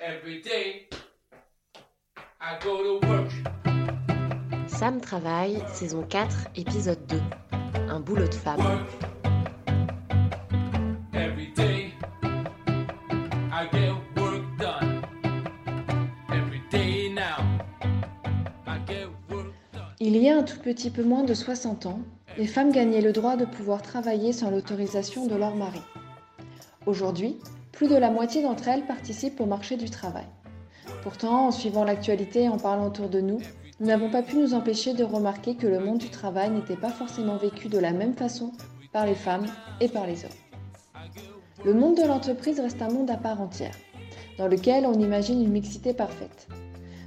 Every day, I go to work. Sam travaille, saison 4, épisode 2. Un boulot de femme. Work. Every day, I get work done. Every day now, I get work done. Il y a un tout petit peu moins de 60 ans, les femmes gagnaient le droit de pouvoir travailler sans l'autorisation de leur mari. Aujourd'hui, plus de la moitié d'entre elles participent au marché du travail. Pourtant, en suivant l'actualité et en parlant autour de nous, nous n'avons pas pu nous empêcher de remarquer que le monde du travail n'était pas forcément vécu de la même façon par les femmes et par les hommes. Le monde de l'entreprise reste un monde à part entière, dans lequel on imagine une mixité parfaite.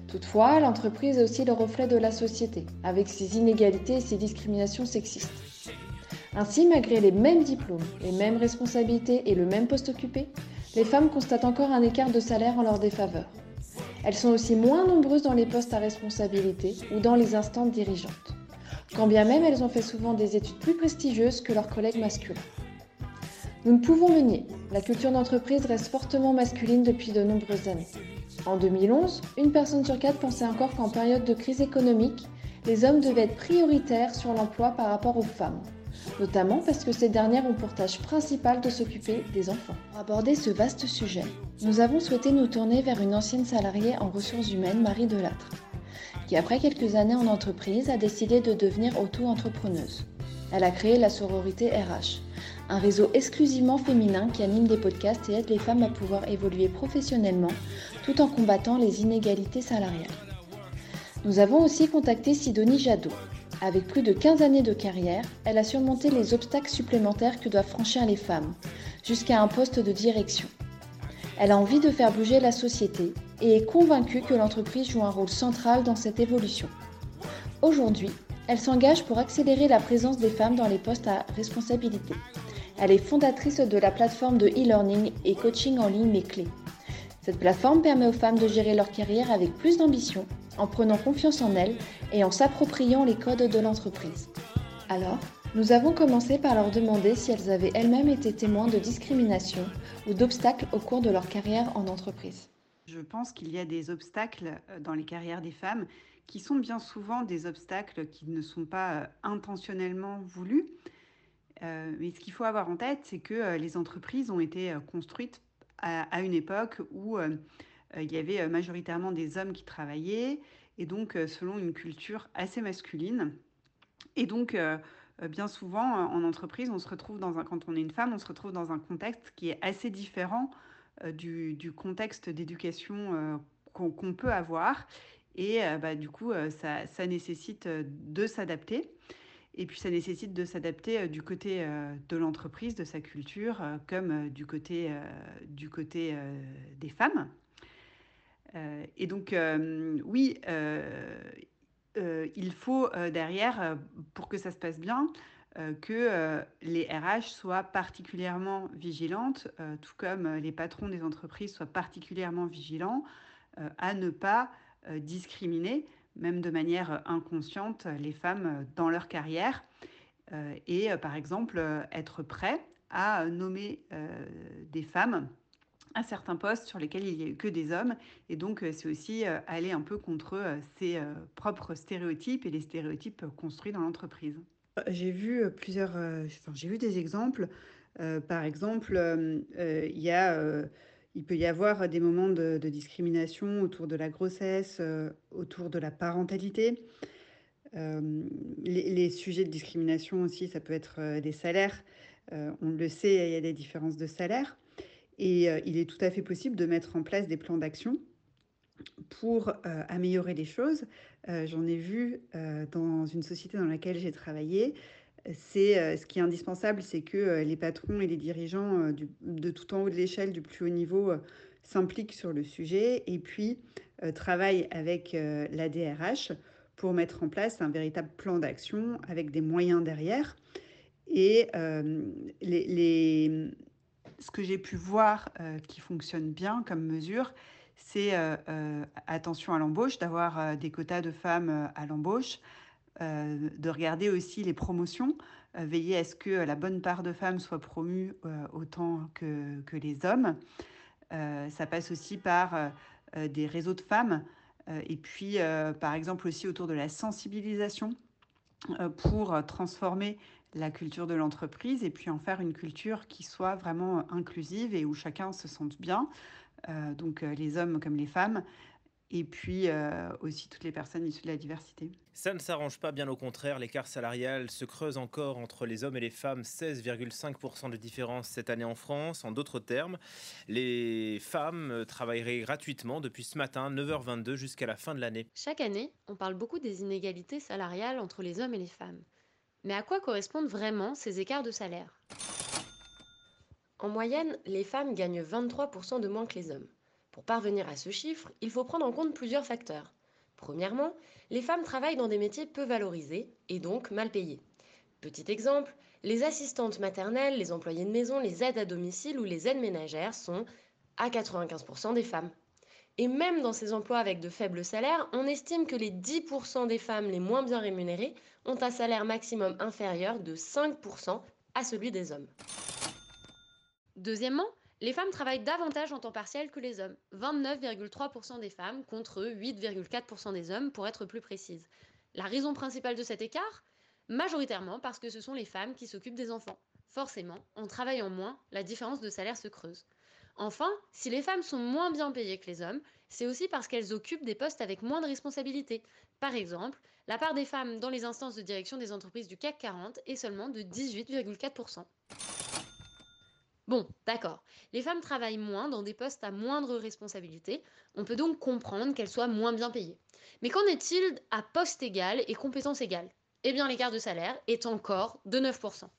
Toutefois, l'entreprise est aussi le reflet de la société, avec ses inégalités et ses discriminations sexistes. Ainsi, malgré les mêmes diplômes, les mêmes responsabilités et le même poste occupé, les femmes constatent encore un écart de salaire en leur défaveur. Elles sont aussi moins nombreuses dans les postes à responsabilité ou dans les instances dirigeantes, quand bien même elles ont fait souvent des études plus prestigieuses que leurs collègues masculins. Nous ne pouvons le nier, la culture d'entreprise reste fortement masculine depuis de nombreuses années. En 2011, une personne sur quatre pensait encore qu'en période de crise économique, les hommes devaient être prioritaires sur l'emploi par rapport aux femmes, notamment parce que ces dernières ont pour tâche principale de s'occuper des enfants. Pour aborder ce vaste sujet, nous avons souhaité nous tourner vers une ancienne salariée en ressources humaines, Marie Delattre, qui après quelques années en entreprise a décidé de devenir auto-entrepreneuse. Elle a créé la sororité RH, un réseau exclusivement féminin qui anime des podcasts et aide les femmes à pouvoir évoluer professionnellement tout en combattant les inégalités salariales. Nous avons aussi contacté Sidonie Jadot. Avec plus de 15 années de carrière, elle a surmonté les obstacles supplémentaires que doivent franchir les femmes, jusqu'à un poste de direction. Elle a envie de faire bouger la société et est convaincue que l'entreprise joue un rôle central dans cette évolution. Aujourd'hui, elle s'engage pour accélérer la présence des femmes dans les postes à responsabilité. Elle est fondatrice de la plateforme de e-learning et coaching en ligne Les Clés. Cette plateforme permet aux femmes de gérer leur carrière avec plus d'ambition, en prenant confiance en elles et en s'appropriant les codes de l'entreprise. Alors, nous avons commencé par leur demander si elles avaient elles-mêmes été témoins de discrimination ou d'obstacles au cours de leur carrière en entreprise. Je pense qu'il y a des obstacles euh, dans les carrières des femmes qui sont bien souvent des obstacles qui ne sont pas euh, intentionnellement voulus. Euh, mais ce qu'il faut avoir en tête, c'est que les entreprises ont été construites à, une époque où il y avait euh, majoritairement des hommes qui travaillaient, et donc euh, selon une culture assez masculine. Et donc, euh, euh, bien souvent, euh, en entreprise, on se retrouve quand on est une femme, on se retrouve dans un contexte qui est assez différent euh, du, contexte d'éducation euh, qu'on peut avoir. Et euh, bah, du coup, euh, ça, nécessite euh, de s'adapter. Et puis, ça nécessite de s'adapter euh, du côté euh, de l'entreprise, de sa culture, euh, comme euh, du côté, euh, euh, des femmes. Euh, et donc, euh, oui, euh, il faut derrière, pour que ça se passe bien, que les RH soient particulièrement vigilantes, tout comme les patrons des entreprises soient particulièrement vigilants à ne pas discriminer, même de manière inconsciente, les femmes dans leur carrière. Et par exemple, être prêt à nommer des femmes à certains postes sur lesquels il n'y a eu que des hommes. Et donc, euh, c'est aussi euh, aller un peu contre euh, ses propres stéréotypes et les stéréotypes construits dans l'entreprise. J'ai vu plusieurs, j'ai vu des exemples. Par exemple, il peut y avoir des moments de, discrimination autour de la grossesse, autour de la parentalité. Les, sujets de discrimination aussi, ça peut être des salaires. On le sait, il y a des différences de salaire. Et euh, il est tout à fait possible de mettre en place des plans d'action pour euh, améliorer les choses. Euh, J'en ai vu dans une société dans laquelle j'ai travaillé. C'est ce qui est indispensable, c'est que les patrons et les dirigeants de tout en haut de l'échelle, du plus haut niveau, s'impliquent sur le sujet et puis travaillent avec la DRH pour mettre en place un véritable plan d'action avec des moyens derrière. Et les, ce que j'ai pu voir euh, qui fonctionne bien comme mesure, c'est euh, euh, attention à l'embauche, d'avoir des quotas de femmes à l'embauche, de regarder aussi les promotions, veiller à ce que la bonne part de femmes soit promue autant que, que les hommes. ça passe aussi par des réseaux de femmes et puis par exemple aussi autour de la sensibilisation pour transformer la culture de l'entreprise et puis en faire une culture qui soit vraiment inclusive et où chacun se sente bien, donc les hommes comme les femmes, et puis euh, aussi toutes les personnes issues de la diversité. Ça ne s'arrange pas, bien au contraire. L'écart salarial se creuse encore entre les hommes et les femmes, 16,5% de différence cette année en France. En d'autres termes, les femmes travailleraient gratuitement depuis ce matin, 9h22, jusqu'à la fin de l'année. Chaque année, on parle beaucoup des inégalités salariales entre les hommes et les femmes. Mais à quoi correspondent vraiment ces écarts de salaire? En moyenne, les femmes gagnent 23% de moins que les hommes. Pour parvenir à ce chiffre, il faut prendre en compte plusieurs facteurs. Premièrement, les femmes travaillent dans des métiers peu valorisés et donc mal payés. Petit exemple, les assistantes maternelles, les employés de maison, les aides à domicile ou les aides ménagères sont à 95% des femmes. Et même dans ces emplois avec de faibles salaires, on estime que les 10% des femmes les moins bien rémunérées ont un salaire maximum inférieur de 5% à celui des hommes. Deuxièmement, les femmes travaillent davantage en temps partiel que les hommes, 29,3% des femmes contre 8,4% des hommes pour être plus précise. La raison principale de cet écart? Majoritairement parce que ce sont les femmes qui s'occupent des enfants. Forcément, en travaillant moins, la différence de salaire se creuse. Enfin, si les femmes sont moins bien payées que les hommes, c'est aussi parce qu'elles occupent des postes avec moins de responsabilités. Par exemple, la part des femmes dans les instances de direction des entreprises du CAC 40 est seulement de 18,4%. Bon, d'accord. Les femmes travaillent moins dans des postes à moindre responsabilité. On peut donc comprendre qu'elles soient moins bien payées. Mais qu'en est-il à poste égal et compétence égale? Eh bien, l'écart de salaire est encore de 9%.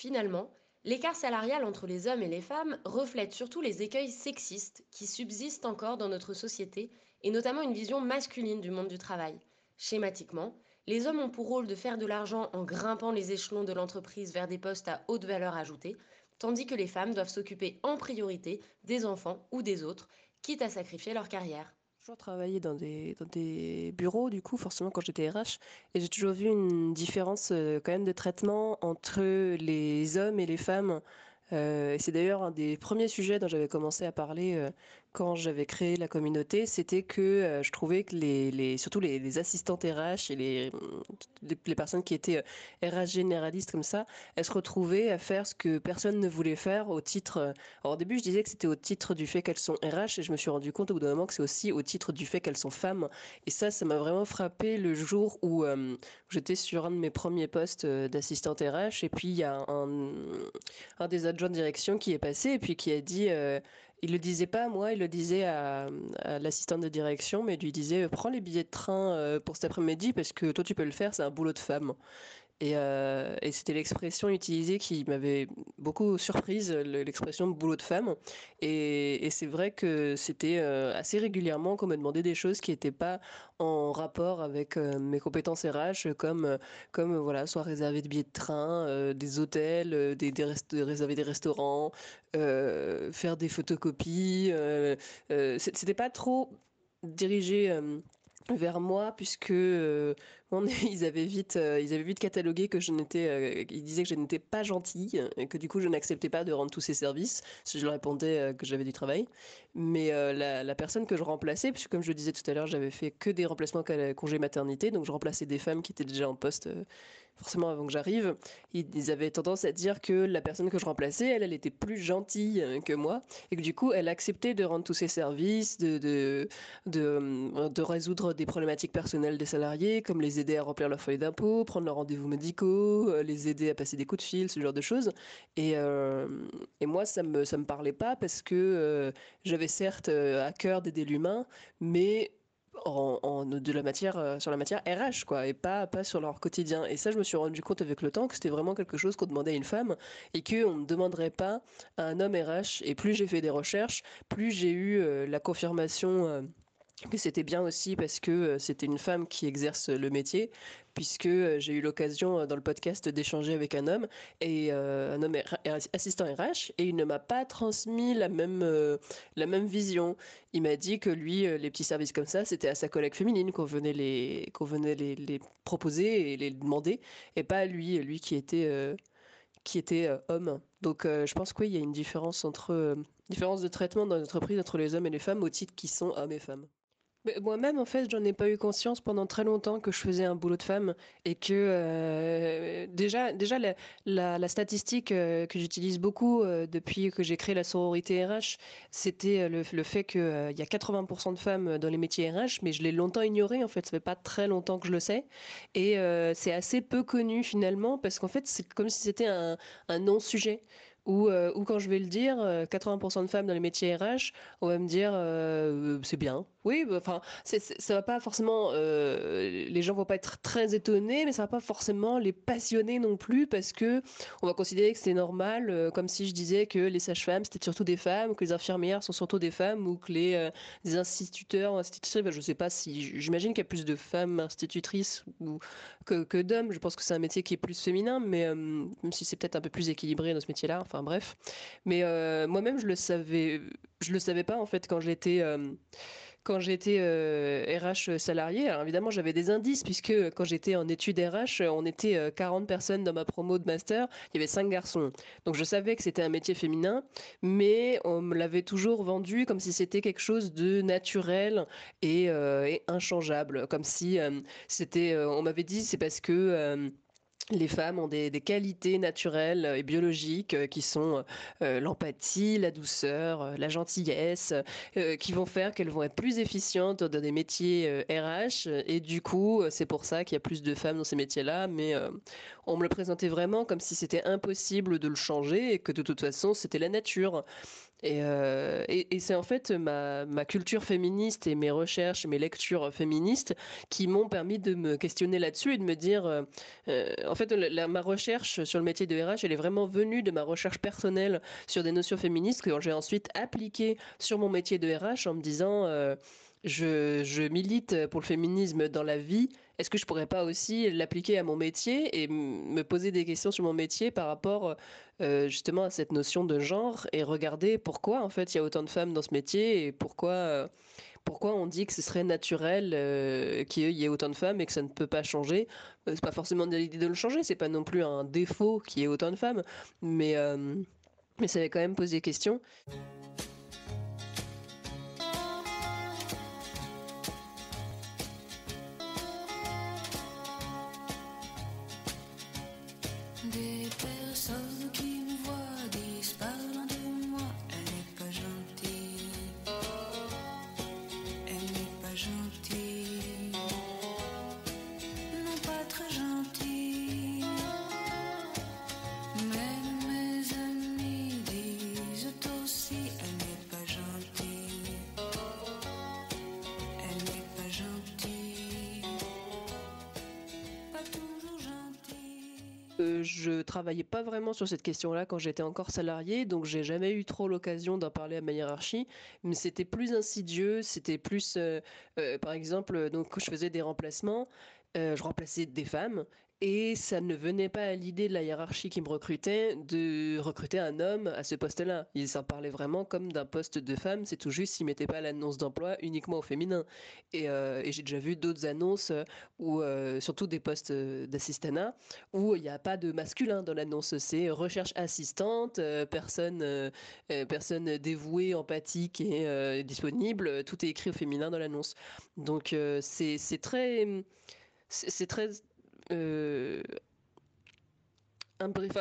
Finalement, l'écart salarial entre les hommes et les femmes reflète surtout les écueils sexistes qui subsistent encore dans notre société et notamment une vision masculine du monde du travail. Schématiquement, les hommes ont pour rôle de faire de l'argent en grimpant les échelons de l'entreprise vers des postes à haute valeur ajoutée, tandis que les femmes doivent s'occuper en priorité des enfants ou des autres, quitte à sacrifier leur carrière. J'ai toujours travaillé dans des, dans des bureaux, du coup, forcément, quand j'étais RH, et j'ai toujours vu une différence euh, quand même de traitement entre les hommes et les femmes. Euh, c'est d'ailleurs un des premiers sujets dont j'avais commencé à parler euh, quand j'avais créé la communauté, c'était que euh, je trouvais que les, surtout les, assistantes RH et les, les, personnes qui étaient RH euh, généralistes comme ça, elles se retrouvaient à faire ce que personne ne voulait faire au titre. Euh, alors, au début, je disais que c'était au titre du fait qu'elles sont RH et je me suis rendu compte au bout d'un moment que c'est aussi au titre du fait qu'elles sont femmes. Et ça, ça m'a vraiment frappé le jour où j'étais sur un de mes premiers postes d'assistante RH et puis il y a un, un, des adjoints de direction qui est passé et puis qui a dit il le disait pas à moi, il le disait à, l'assistante de direction, mais il lui disait prends les billets de train euh, pour cet après-midi parce que toi tu peux le faire, c'est un boulot de femme. Euh, et, c'était l'expression utilisée qui m'avait beaucoup surprise, l'expression boulot de femme. Et, c'est vrai que c'était euh, assez régulièrement qu'on me demandait des choses qui n'étaient pas en rapport avec euh, mes compétences RH, comme, voilà, soit réserver des billets de train, des hôtels, réserver des restaurants, faire des photocopies. c'était pas trop dirigé vers moi puisque ils avaient vite euh, ils avaient vite catalogué que je n'étais euh, ils disaient que je n'étais pas gentille et que du coup je n'acceptais pas de rendre tous ces services si je leur répondais que j'avais du travail. Mais la, la, personne que je remplaçais puisque comme je le disais tout à l'heure j'avais fait que des remplacements congé maternité donc je remplaçais des femmes qui étaient déjà en poste forcément avant que j'arrive, ils avaient tendance à dire que la personne que je remplaçais, elle, elle était plus gentille euh, que moi, et que du coup, elle acceptait de rendre tous ses services, de, de, de, euh, résoudre des problématiques personnelles des salariés, comme les aider à remplir leur feuille d'impôt, prendre leurs rendez-vous médicaux, euh, les aider à passer des coups de fil, ce genre de choses. Et, et moi, ça me, ça me parlait pas parce que j'avais certes à cœur d'aider l'humain, mais de la matière euh, sur la matière RH quoi et pas pas sur leur quotidien. Et ça je me suis rendu compte avec le temps que c'était vraiment quelque chose qu'on demandait à une femme et que on ne demanderait pas à un homme RH et plus j'ai fait des recherches plus j'ai eu euh, la confirmation euh, que c'était bien aussi parce que c'était une femme qui exerce le métier, puisque j'ai eu l'occasion dans le podcast d'échanger avec un homme, et un homme assistant RH, et il ne m'a pas transmis la même, la même vision. Il m'a dit que lui, les petits services comme ça, c'était à sa collègue féminine qu'on venait, les, qu'on venait les, proposer et les demander, et pas à lui, lui qui était qui étaient hommes. Donc je pense qu'il y a une différence entre différence de traitement dans l'entreprise entre les hommes et les femmes au titre qui sont hommes et femmes. Moi-même, en fait, j'en ai pas eu conscience pendant très longtemps que je faisais un boulot de femme et que euh, déjà, déjà la, statistique euh, que j'utilise beaucoup euh, depuis que j'ai créé la sororité RH, c'était le, fait qu'il y a 80% de femmes dans les métiers RH, mais je l'ai longtemps ignoré. En fait, ça fait pas très longtemps que je le sais et c'est assez peu connu finalement parce qu'en fait, c'est comme si c'était un non-sujet. Euh, ou, quand je vais le dire, 80% euh, de femmes dans les métiers RH, on va me dire c'est bien. Oui, bah, enfin, ça va pas forcément. les gens vont pas être très étonnés, mais ça va pas forcément les passionner non plus parce que on va considérer que c'est normal, comme si je disais que les sages-femmes c'était surtout des femmes, que les infirmières sont surtout des femmes, ou que les, instituteurs, institutrices, ben, je sais pas si. J'imagine qu'il y a plus de femmes institutrices que, que d'hommes. Je pense que c'est un métier qui est plus féminin, mais même si c'est peut-être un peu plus équilibré dans ce métier-là. Enfin bref. Mais euh, moi-même, je le savais, je le savais pas en fait quand j'étais euh, quand j'étais RH euh, salarié. Alors évidemment, j'avais des indices puisque quand j'étais en études RH, on était 40 personnes dans ma promo de master, il y avait 5 garçons. Donc je savais que c'était un métier féminin, mais on me l'avait toujours vendu comme si c'était quelque chose de naturel et, et inchangeable, comme si c'était on m'avait dit c'est parce que les femmes ont des, qualités naturelles et biologiques euh, qui sont euh, l'empathie, la douceur, euh, la gentillesse, qui vont faire qu'elles vont être plus efficientes dans des métiers RH. Et du coup, c'est pour ça qu'il y a plus de femmes dans ces métiers-là. Mais on me le présentait vraiment comme si c'était impossible de le changer et que de toute façon, c'était la nature. Euh, et, c'est en fait ma, culture féministe et mes recherches, mes lectures féministes qui m'ont permis de me questionner là-dessus et de me dire, euh, euh, en fait, ma recherche sur le métier de RH, elle est vraiment venue de ma recherche personnelle sur des notions féministes que j'ai ensuite appliquées sur mon métier de RH en me disant, je milite pour le féminisme dans la vie est-ce que je pourrais pas aussi l'appliquer à mon métier et me poser des questions sur mon métier par rapport euh, justement à cette notion de genre et regarder pourquoi en fait il y a autant de femmes dans ce métier et pourquoi euh, pourquoi on dit que ce serait naturel euh, qu'il y ait autant de femmes et que ça ne peut pas changer C'est pas forcément l'idée de le changer, c'est pas non plus un défaut qu'il y ait autant de femmes, mais mais ça avait quand même posé question. Je travaillais pas vraiment sur cette question-là quand j'étais encore salarié, donc j'ai jamais eu trop l'occasion d'en parler à ma hiérarchie. Mais c'était plus insidieux, c'était plus, euh, euh, par exemple, donc je faisais des remplacements, euh, je remplaçais des femmes et ça ne venait pas à l'idée de la hiérarchie qui me recrutait de recruter un homme à ce poste-là. Ils s'en parlaient vraiment comme d'un poste de femme, c'est tout juste s'ils mettaient pas l'annonce d'emploi uniquement au féminin. Et, euh, j'ai déjà vu d'autres annonces, où, euh, surtout des postes d'assistanat, où il n'y a pas de masculin dans l'annonce. C'est recherche assistante, euh, personne, personne dévouée, empathique et disponible. Tout est écrit au féminin dans l'annonce. Donc c'est très... C'est très euh,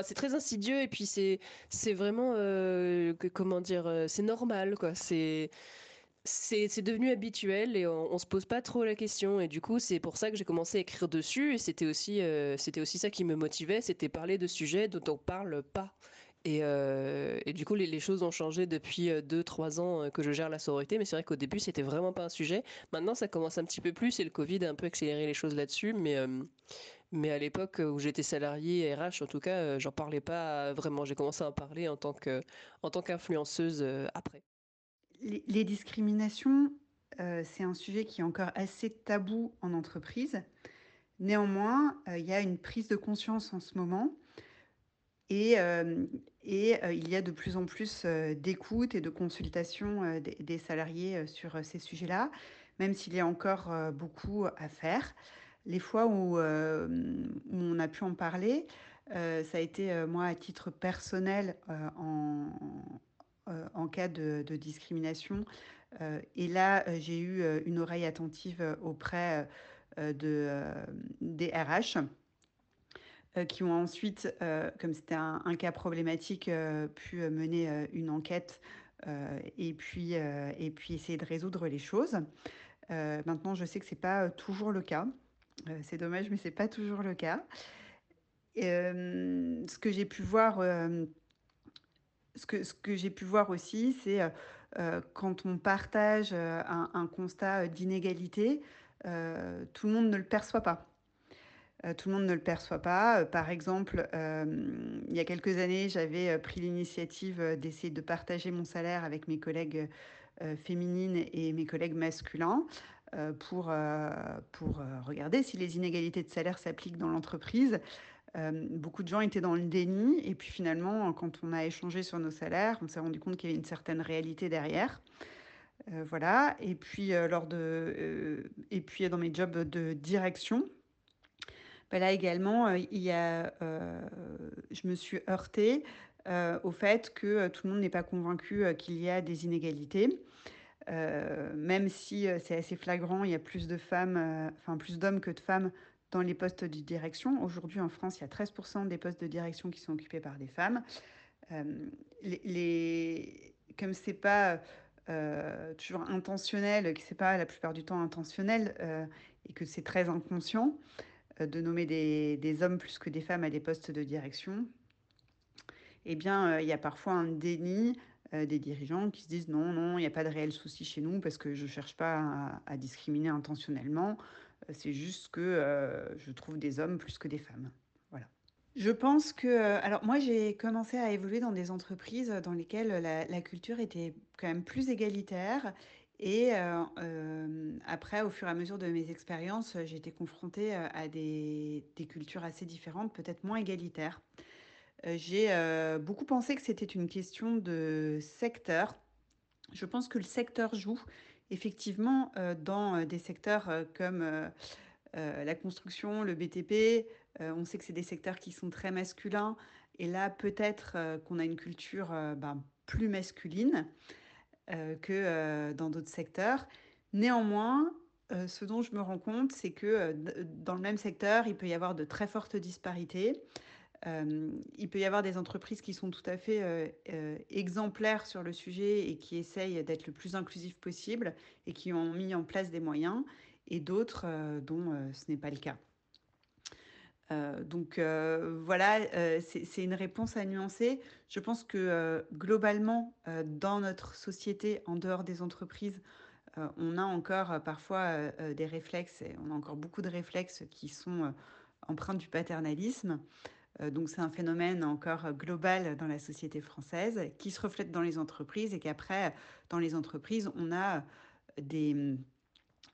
c'est très insidieux et puis c'est c'est vraiment euh, comment dire euh, c'est normal quoi. C'est c'est devenu habituel et on, se pose pas trop la question. Et du coup c'est pour ça que j'ai commencé à écrire dessus et c'était aussi c'était aussi ça qui me motivait c'était parler de sujets dont on parle pas. Et, et du coup les, les, choses ont changé depuis 2-3 ans que je gère la sororité. Mais c'est vrai qu'au début c'était vraiment pas un sujet. Maintenant ça commence un petit peu plus et le Covid a un peu accéléré les choses là-dessus. Mais mais à l'époque où j'étais salarié RH, en tout cas, euh, j'en parlais pas vraiment. J'ai commencé à en parler en tant que, tant qu'influenceuse euh, après. Les, discriminations, euh, c'est un sujet qui est encore assez tabou en entreprise. Néanmoins, il y a une prise de conscience en ce moment et, et il y a de plus en plus d'écoute et de consultation des, salariés sur ces sujets-là, même s'il y a encore beaucoup à faire les fois où, euh, on a pu en parler, ça a été, moi, à titre personnel, en, cas de, discrimination. et là, j'ai eu une oreille attentive auprès de, des RH. qui ont ensuite, comme c'était un, un, cas problématique, pu mener une enquête et, puis, et puis essayer de résoudre les choses. maintenant, je sais que ce n'est pas toujours le cas. C'est dommage, mais ce n'est pas toujours le cas. ce que j'ai pu voir que, ce que j'ai pu voir aussi, c'est euh, euh, quand on partage euh, un, constat d'inégalité, tout le monde ne le perçoit pas. tout le monde ne le perçoit pas. par exemple, il y a quelques années, j'avais pris l'initiative d'essayer de partager mon salaire avec mes collègues féminines et mes collègues masculins pour, pour regarder si les inégalités de salaire s'appliquent dans l'entreprise. Euh, beaucoup de gens étaient dans le déni et puis finalement, quand on a échangé sur nos salaires, on s'est rendu compte qu'il y avait une certaine réalité derrière. Euh, voilà. Et puis euh, lors de, et puis dans mes jobs de direction, ben là également, il y a, je me suis heurtée au fait que tout le monde n'est pas convaincu qu'il y a des inégalités. Même si c'est assez flagrant, il y a plus de femmes, enfin plus d'hommes que de femmes dans les postes de direction. Aujourd'hui, en France, il y a 13% des postes de direction qui sont occupés par des femmes. Euh, les, comme c'est pas euh, toujours intentionnel, que c'est pas la plupart du temps intentionnel euh, et que c'est très inconscient de nommer des, des, hommes plus que des femmes à des postes de direction, eh bien, il y a parfois un déni des dirigeants qui se disent non, non, il n'y a pas de réel souci chez nous parce que je ne cherche pas à, discriminer intentionnellement. C'est juste que euh, je trouve des hommes plus que des femmes. Voilà. Je pense que. Euh, alors, moi, j'ai commencé à évoluer dans des entreprises dans lesquelles la, culture était quand même plus égalitaire. Et euh, après, au fur et à mesure de mes expériences, j'ai été confrontée à des cultures assez différentes, peut-être moins égalitaires. J'ai beaucoup pensé que c'était une question de secteur. Je pense que le secteur joue effectivement, euh, dans euh, des secteurs euh, comme la construction, le BTP, on sait que c'est des secteurs qui sont très masculins. Et là, peut-être qu'on a une culture ben, plus masculine que dans d'autres secteurs. Néanmoins, ce dont je me rends compte, c'est que dans le même secteur, il peut y avoir de très fortes disparités. Euh, il peut y avoir des entreprises qui sont tout à fait euh, euh, exemplaires sur le sujet et qui essayent d'être le plus inclusif possible et qui ont mis en place des moyens, et d'autres dont ce n'est pas le cas. donc voilà, c'est une réponse à nuancer. Je pense que globalement, dans notre société, en dehors des entreprises, on a encore parfois des réflexes, et on a encore beaucoup de réflexes qui sont empreints du paternalisme. Euh, donc c'est un phénomène encore global dans la société française qui se reflète dans les entreprises et qu'après, dans les entreprises, on a des,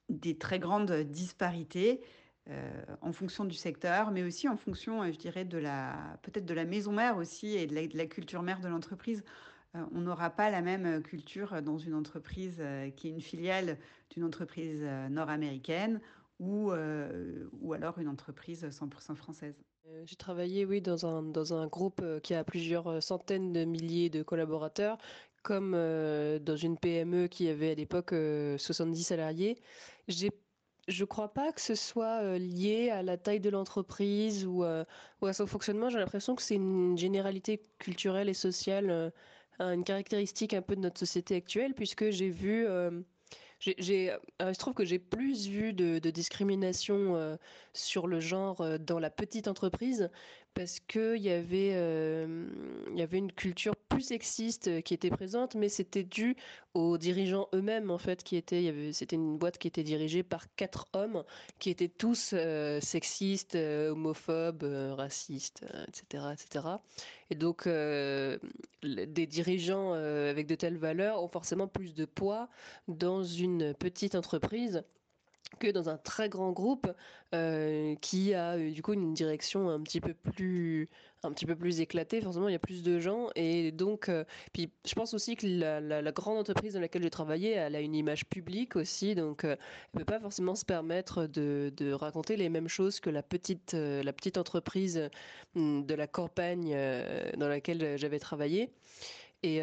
des très grandes disparités euh, en fonction du secteur, mais aussi en fonction, je dirais, de la peut-être de la maison mère aussi et de la, culture mère de l'entreprise. Euh, on n'aura pas la même culture dans une entreprise qui est une filiale d'une entreprise nord-américaine ou, ou alors une entreprise 100% française. Euh, j'ai travaillé, oui, dans un, dans un groupe euh, qui a plusieurs euh, centaines de milliers de collaborateurs, comme dans une PME qui avait à l'époque 70 salariés. Je ne crois pas que ce soit lié à la taille de l'entreprise ou, à son fonctionnement. J'ai l'impression que c'est une généralité culturelle et sociale, une caractéristique un peu de notre société actuelle, puisque j'ai vu j'ai, euh, se trouve que j'ai plus vu de, discrimination euh, sur le genre euh, dans la petite entreprise parce qu'il il y avait une culture plus sexiste qui était présente, mais c'était dû aux dirigeants eux-mêmes, en fait, qui étaient, c'était une boîte qui était dirigée par quatre hommes qui étaient tous sexistes, homophobes, racistes, etc., etc. Et donc, des dirigeants avec de telles valeurs ont forcément plus de poids dans une petite entreprise que dans un très grand groupe qui a du coup une direction un petit peu plus un petit peu plus éclatée. Forcément, il y a plus de gens et donc puis je pense aussi que la, grande entreprise dans laquelle j'ai travaillé, elle a une image publique aussi, donc elle peut pas forcément se permettre de, de, raconter les mêmes choses que la petite la petite entreprise de la campagne dans laquelle j'avais travaillé. Et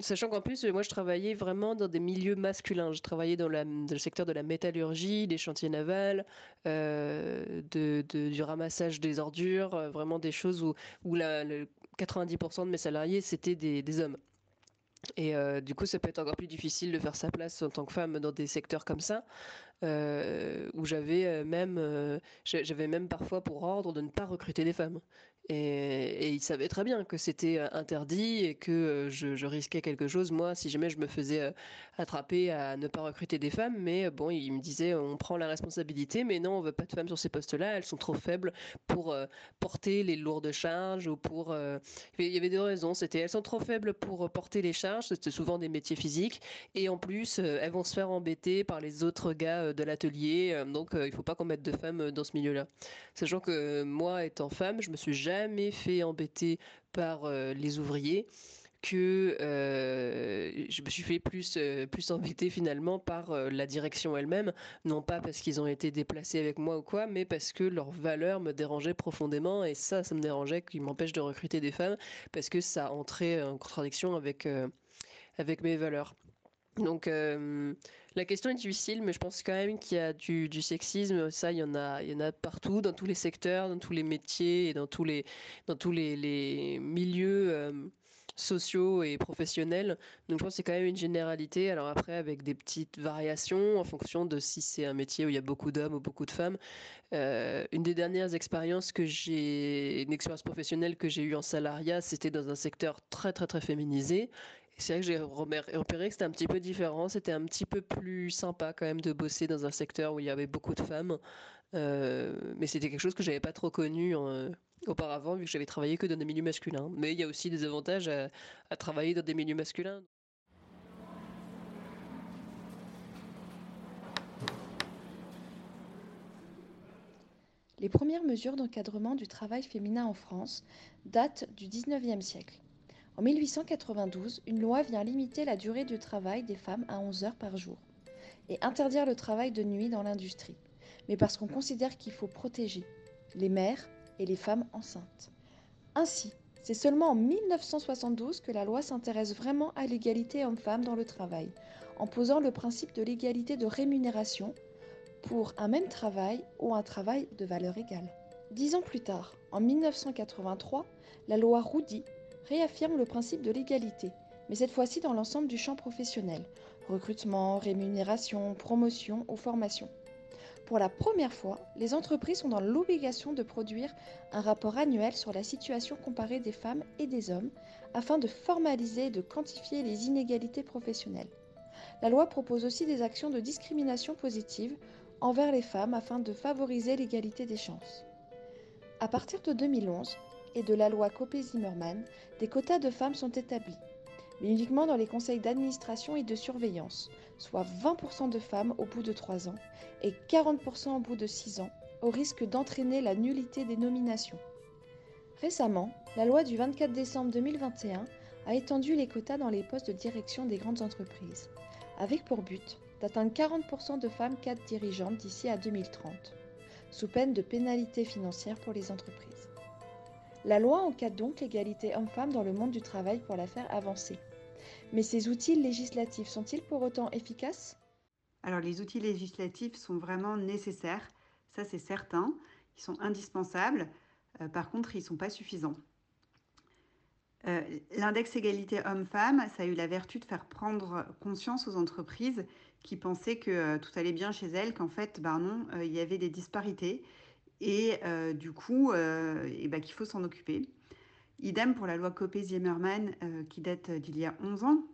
sachant qu'en plus, moi, je travaillais vraiment dans des milieux masculins. Je travaillais dans, le secteur de la métallurgie, des chantiers navals, euh, du ramassage des ordures, euh, vraiment des choses où, la, 90% de mes salariés, c'était des, hommes. Et euh, du coup, ça peut être encore plus difficile de faire sa place en tant que femme dans des secteurs comme ça, où j'avais même, j'avais même parfois pour ordre de ne pas recruter des femmes. Et, il savait très bien que c'était interdit et que je, risquais quelque chose, moi, si jamais je me faisais attraper à ne pas recruter des femmes. Mais bon, il me disait, on prend la responsabilité, mais non, on veut pas de femmes sur ces postes-là, elles sont trop faibles pour porter les lourdes charges ou pour... Il y avait deux raisons, c'était elles sont trop faibles pour porter les charges, c'était souvent des métiers physiques, et en plus, elles vont se faire embêter par les autres gars de l'atelier, donc il faut pas qu'on mette de femmes dans ce milieu-là. Sachant que moi, étant femme, je me suis jamais fait embêter par euh, les ouvriers que euh, je me suis fait plus, euh, plus embêter finalement par la direction elle-même, non pas parce qu'ils ont été déplacés avec moi ou quoi, mais parce que leur valeur me dérangeait profondément et ça, ça me dérangeait qu'ils m'empêchent de recruter des femmes parce que ça entrait en contradiction avec, avec mes valeurs. Donc la question est difficile, mais je pense quand même qu'il y a du, sexisme. Ça, il y en a, partout, dans tous les secteurs, dans tous les métiers et dans tous les, dans tous les, milieux euh, sociaux et professionnels. Donc je pense que c'est quand même une généralité. Alors après, avec des petites variations en fonction de si c'est un métier où il y a beaucoup d'hommes ou beaucoup de femmes. Euh, une des dernières expériences que j'ai, une expérience professionnelle que j'ai eue en salariat, c'était dans un secteur très très très féminisé c'est vrai que j'ai repéré que c'était un petit peu différent. C'était un petit peu plus sympa quand même de bosser dans un secteur où il y avait beaucoup de femmes. Euh, mais c'était quelque chose que j'avais pas trop connu euh, auparavant, vu que j'avais travaillé que dans des milieux masculins. Mais il y a aussi des avantages à, travailler dans des milieux masculins. Les premières mesures d'encadrement du travail féminin en France datent du XIXe siècle. En 1892, une loi vient limiter la durée du travail des femmes à 11 heures par jour et interdire le travail de nuit dans l'industrie, mais parce qu'on considère qu'il faut protéger les mères et les femmes enceintes. Ainsi, c'est seulement en 1972 que la loi s'intéresse vraiment à l'égalité homme-femme dans le travail, en posant le principe de l'égalité de rémunération pour un même travail ou un travail de valeur égale. Dix ans plus tard, en 1983, la loi Roudy réaffirme le principe de l'égalité, mais cette fois-ci dans l'ensemble du champ professionnel, recrutement, rémunération, promotion ou formation. Pour la première fois, les entreprises sont dans l'obligation de produire un rapport annuel sur la situation comparée des femmes et des hommes afin de formaliser et de quantifier les inégalités professionnelles. La loi propose aussi des actions de discrimination positive envers les femmes afin de favoriser l'égalité des chances. À partir de 2011, et de la loi Copé-Zimmermann, des quotas de femmes sont établis, mais uniquement dans les conseils d'administration et de surveillance, soit 20% de femmes au bout de 3 ans et 40% au bout de 6 ans, au risque d'entraîner la nullité des nominations. Récemment, la loi du 24 décembre 2021 a étendu les quotas dans les postes de direction des grandes entreprises, avec pour but d'atteindre 40% de femmes cadres dirigeantes d'ici à 2030, sous peine de pénalités financières pour les entreprises. La loi encadre donc l'égalité homme-femme dans le monde du travail pour la faire avancer. Mais ces outils législatifs sont-ils pour autant efficaces? Alors les outils législatifs sont vraiment nécessaires, ça c'est certain, ils sont indispensables, euh, par contre ils ne sont pas suffisants. Euh, l'index égalité homme-femme, ça a eu la vertu de faire prendre conscience aux entreprises qui pensaient que euh, tout allait bien chez elles, qu'en fait, ben il y avait des disparités et euh, du coup, euh, ben, qu'il faut s'en occuper. Idem pour la loi Copé-Zimmermann euh, qui date d'il y a 11 ans.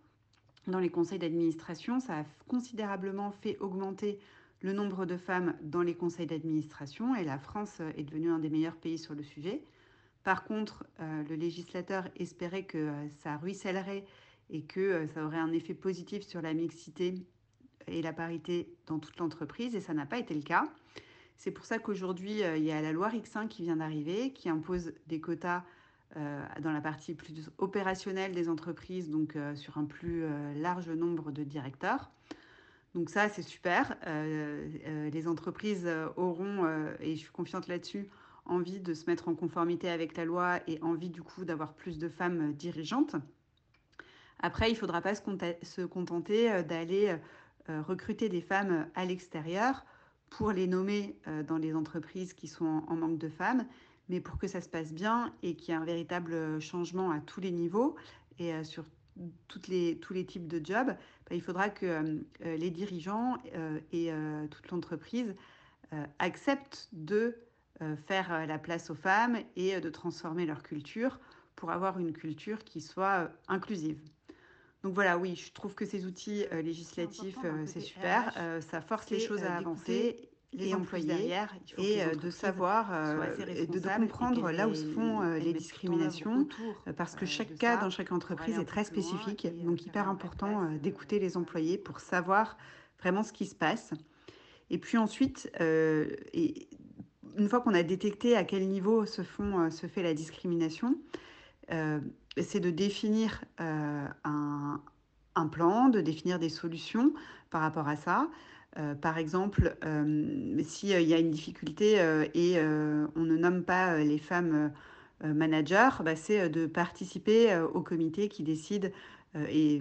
Dans les conseils d'administration, ça a considérablement fait augmenter le nombre de femmes dans les conseils d'administration et la France est devenue un des meilleurs pays sur le sujet. Par contre, le législateur espérait que ça ruissellerait et que ça aurait un effet positif sur la mixité et la parité dans toute l'entreprise et ça n'a pas été le cas. C'est pour ça qu'aujourd'hui, il y a la loi RIC5 qui vient d'arriver, qui impose des quotas dans la partie plus opérationnelle des entreprises, donc sur un plus large nombre de directeurs. Donc ça, c'est super. les entreprises auront, et je suis confiante là-dessus, envie de se mettre en conformité avec la loi et envie du coup d'avoir plus de femmes dirigeantes. Après, il ne faudra pas se contenter euh, d'aller euh, recruter des femmes à l'extérieur pour les nommer euh, dans les entreprises qui sont en manque de femmes, mais pour que ça se passe bien et qu'il y ait un véritable changement à tous les niveaux et sur toutes les, tous les types de jobs, bah, il faudra que les dirigeants et toute l'entreprise acceptent de faire la place aux femmes et de transformer leur culture pour avoir une culture qui soit inclusive. Donc voilà, oui, je trouve que ces outils euh, législatifs, euh, c'est super. Euh, ça force les choses à avancer les employés derrière, et de savoir et de, comprendre là où se font les discriminations parce que chaque cas dans chaque entreprise est très spécifique. donc hyper important d'écouter les employés pour savoir vraiment ce qui se passe. Et puis ensuite et une fois qu'on a détecté à quel niveau se font se fait la discrimination c'est de définir euh, un, plan, de définir des solutions par rapport à ça. Euh, par exemple, euh, s'il y a une difficulté et on ne nomme pas les femmes managers, bah, c'est de participer au comité qui décide et,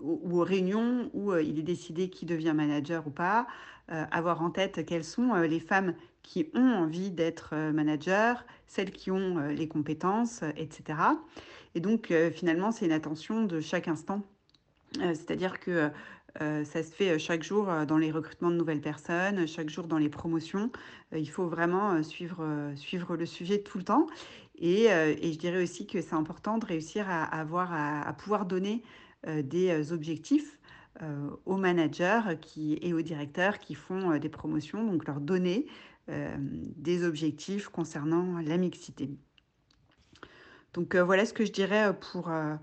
ou aux réunions où il est décidé qui devient manager ou pas, avoir en tête quelles sont les femmes qui ont envie d'être manager, celles qui ont les compétences, etc. Et donc, euh, finalement, c'est une attention de chaque instant. Euh, c'est-à-dire que euh, ça se fait chaque jour dans les recrutements de nouvelles personnes, chaque jour dans les promotions. il faut vraiment suivre, suivre le sujet tout le temps. Et, je dirais aussi que c'est important de réussir à, avoir, à, pouvoir donner des objectifs aux managers qui, et aux directeurs qui font des promotions, donc leur donner des objectifs concernant la mixité. Donc euh, voilà ce que je dirais euh, pour, euh,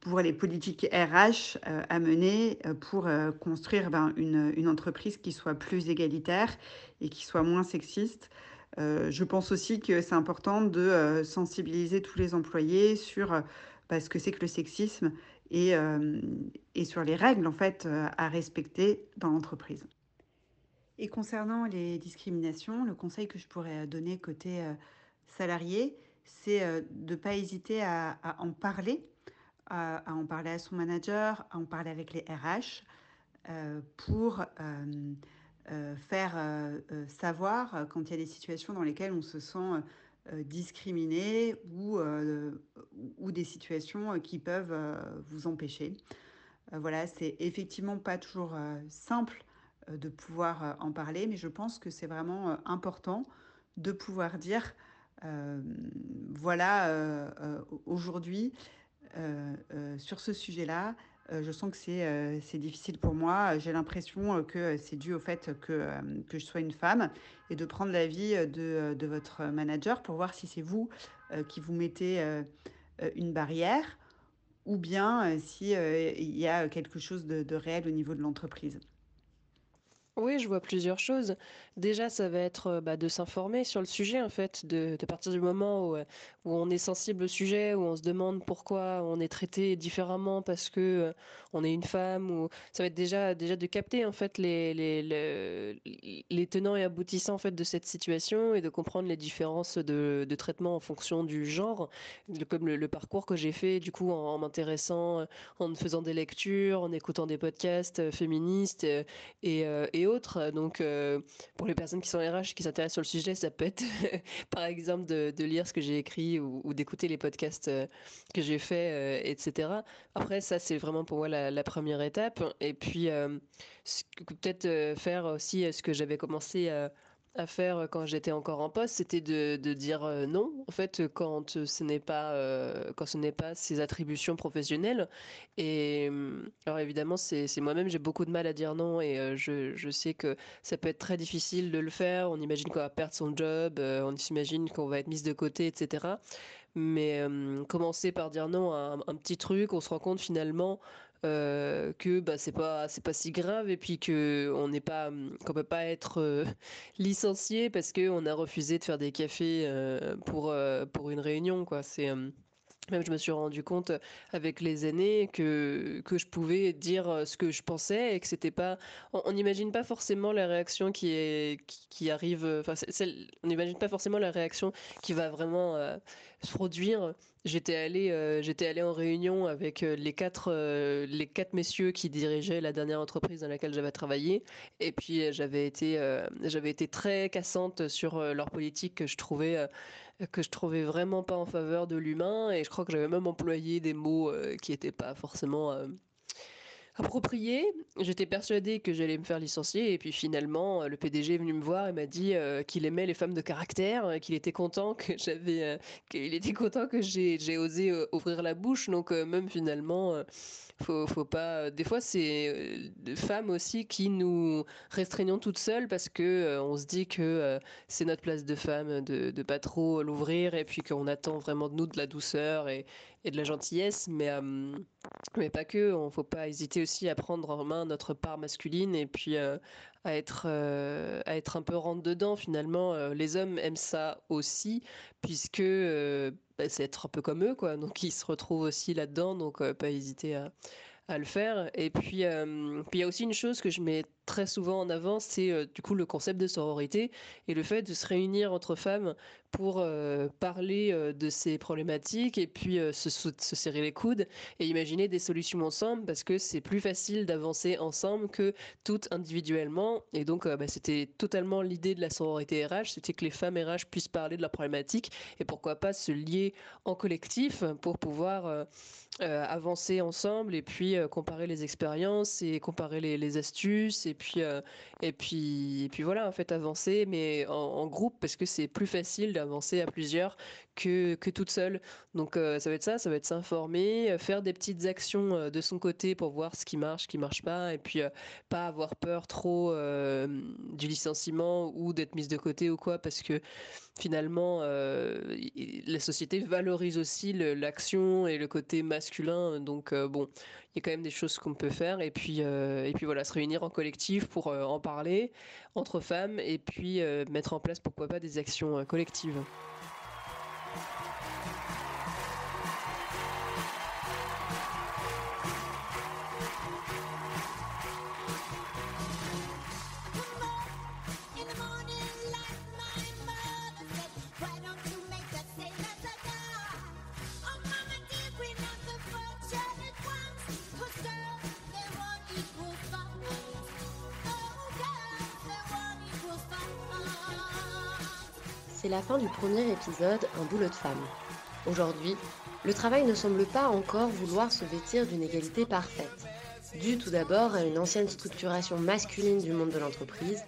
pour les politiques RH à mener pour construire ben, une, une, entreprise qui soit plus égalitaire et qui soit moins sexiste. je pense aussi que c'est important de sensibiliser tous les employés sur ben, ce que c'est que le sexisme et, et, sur les règles en fait à respecter dans l'entreprise. Et concernant les discriminations, le conseil que je pourrais donner côté salarié, c'est euh, de ne pas hésiter à, en parler, à, en parler à son manager, à en parler avec les RH euh, pour euh, faire savoir quand il y a des situations dans lesquelles on se sent discriminé ou, ou des situations qui peuvent vous empêcher. voilà, c'est effectivement pas toujours simple de pouvoir en parler, mais je pense que c'est vraiment important de pouvoir dire voilà, euh, euh, aujourd'hui, sur ce sujet-là, je sens que c'est difficile pour moi. J'ai l'impression que c'est dû au fait que, je sois une femme et de prendre l'avis de, votre manager pour voir si c'est vous qui vous mettez une barrière ou bien s'il il y a quelque chose de réel au niveau de l'entreprise. Oui, je vois plusieurs choses. Déjà, ça va être bah, de s'informer sur le sujet, en fait, de, partir du moment où, où, on est sensible au sujet, où on se demande pourquoi on est traité différemment parce que on est une femme, ou ça va être déjà, déjà de capter en fait les, les, les, tenants et aboutissants en fait de cette situation et de comprendre les différences de, de traitement en fonction du genre, comme le, parcours que j'ai fait du coup en, m'intéressant, en faisant des lectures, en écoutant des podcasts féministes et, et Donc, euh, pour les personnes qui sont RH, qui s'intéressent sur le sujet, ça peut être, par exemple, de, lire ce que j'ai écrit ou, d'écouter les podcasts euh, que j'ai fait, euh, etc. Après, ça, c'est vraiment pour moi la, première étape. Et puis, peut-être faire aussi ce que j'avais commencé à à faire euh, quand j'étais encore en poste, c'était de, dire euh, non, en fait, quand ce n'est pas, euh, quand ce n'est pas ses attributions professionnelles. Et alors évidemment, c'est moi-même, j'ai beaucoup de mal à dire non et je, je, sais que ça peut être très difficile de le faire. On imagine qu'on va perdre son job, on s'imagine qu'on va être mise de côté, etc. mais commencer par dire non à un, petit truc, on se rend compte finalement que bah, c'est pas c'est pas si grave et puis que on n'est pas qu'on peut pas être licencié parce que on a refusé de faire des cafés pour pour une réunion quoi c'est même je me suis rendu compte avec les années que, que je pouvais dire ce que je pensais et que c'était pas. On n'imagine pas forcément la réaction qui, est, qui, arrive. Enfin, on n'imagine pas forcément la réaction qui va vraiment se produire. J'étais allé, j'étais allé en réunion avec les quatre, les quatre messieurs qui dirigeaient la dernière entreprise dans laquelle j'avais travaillé. Et puis j'avais été, j'avais été très cassante sur leur politique que je trouvais que je trouvais vraiment pas en faveur de l'humain et je crois que j'avais même employé des mots euh, qui n'étaient pas forcément euh, appropriés. J'étais persuadée que j'allais me faire licencier et puis finalement euh, le PDG est venu me voir et m'a dit qu'il aimait les femmes de caractère, qu'il était content que j'avais, qu'il était content que j'ai osé ouvrir la bouche donc même finalement faut, faut pas. Des fois, c'est euh, femmes aussi qui nous restreignons toutes seules parce que euh, on se dit que euh, c'est notre place de femme de, de pas trop l'ouvrir et puis qu'on attend vraiment de nous de la douceur et, de la gentillesse, mais, mais pas que. On faut pas hésiter aussi à prendre en main notre part masculine et puis être, à être un peu rentre dedans. Finalement, les hommes aiment ça aussi, puisque bah, c'est être un peu comme eux, quoi. Donc ils se retrouvent aussi là-dedans, donc pas hésiter à, à le faire. Et puis, puis il y a aussi une chose que je mets très souvent en avant, c'est du coup le concept de sororité et le fait de se réunir entre femmes pour parler de ces problématiques et puis se, se, serrer les coudes et imaginer des solutions ensemble parce que c'est plus facile d'avancer ensemble que toutes individuellement. Et donc, bah, c'était totalement l'idée de la sororité RH, c'était que les femmes RH puissent parler de la problématique et pourquoi pas se lier en collectif pour pouvoir avancer ensemble et puis comparer les expériences et comparer les, astuces et puis, euh, et puis, et puis voilà, en fait, avancer, mais en, groupe, parce que c'est plus facile d'avancer à plusieurs que, que toute seule. Donc, euh, ça va être ça, ça va être s'informer, euh, faire des petites actions de son côté pour voir ce qui marche, ce qui marche pas, et puis pas avoir peur trop du licenciement ou d'être mise de côté ou quoi, parce que finalement, la société valorise aussi l'action et le côté masculin. Donc, bon, il y a quand même des choses qu'on peut faire et puis euh, et puis voilà se réunir en collectif pour euh, en parler entre femmes et puis euh, mettre en place pourquoi pas des actions collectives. Thank you. C'est la fin du premier épisode Un boulot de femme. Aujourd'hui, le travail ne semble pas encore vouloir se vêtir d'une égalité parfaite, dû tout d'abord à une ancienne structuration masculine du monde de l'entreprise,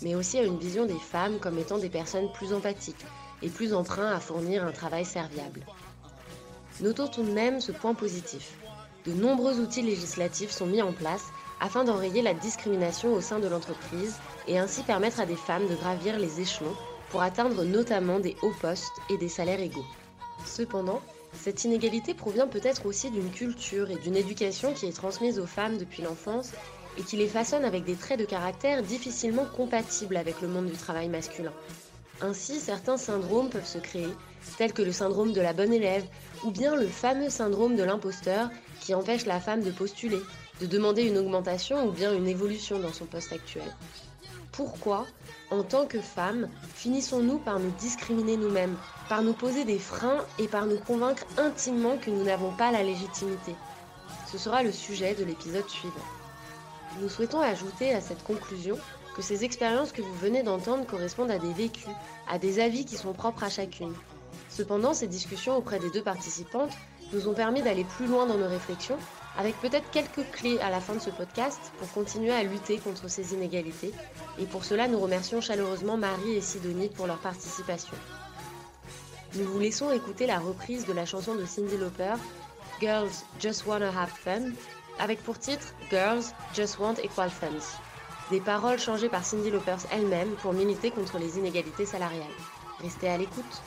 mais aussi à une vision des femmes comme étant des personnes plus empathiques et plus train à fournir un travail serviable. Notons tout de même ce point positif. De nombreux outils législatifs sont mis en place afin d'enrayer la discrimination au sein de l'entreprise et ainsi permettre à des femmes de gravir les échelons pour atteindre notamment des hauts postes et des salaires égaux. Cependant, cette inégalité provient peut-être aussi d'une culture et d'une éducation qui est transmise aux femmes depuis l'enfance et qui les façonne avec des traits de caractère difficilement compatibles avec le monde du travail masculin. Ainsi, certains syndromes peuvent se créer, tels que le syndrome de la bonne élève ou bien le fameux syndrome de l'imposteur qui empêche la femme de postuler, de demander une augmentation ou bien une évolution dans son poste actuel. Pourquoi, en tant que femmes, finissons-nous par nous discriminer nous-mêmes, par nous poser des freins et par nous convaincre intimement que nous n'avons pas la légitimité Ce sera le sujet de l'épisode suivant. Nous souhaitons ajouter à cette conclusion que ces expériences que vous venez d'entendre correspondent à des vécus, à des avis qui sont propres à chacune. Cependant, ces discussions auprès des deux participantes nous ont permis d'aller plus loin dans nos réflexions avec peut-être quelques clés à la fin de ce podcast pour continuer à lutter contre ces inégalités. Et pour cela, nous remercions chaleureusement Marie et Sidonie pour leur participation. Nous vous laissons écouter la reprise de la chanson de Cindy Lauper, Girls Just Wanna Have Fun, avec pour titre Girls Just Want Equal Funds. Des paroles changées par Cindy Lauper elle-même pour militer contre les inégalités salariales. Restez à l'écoute.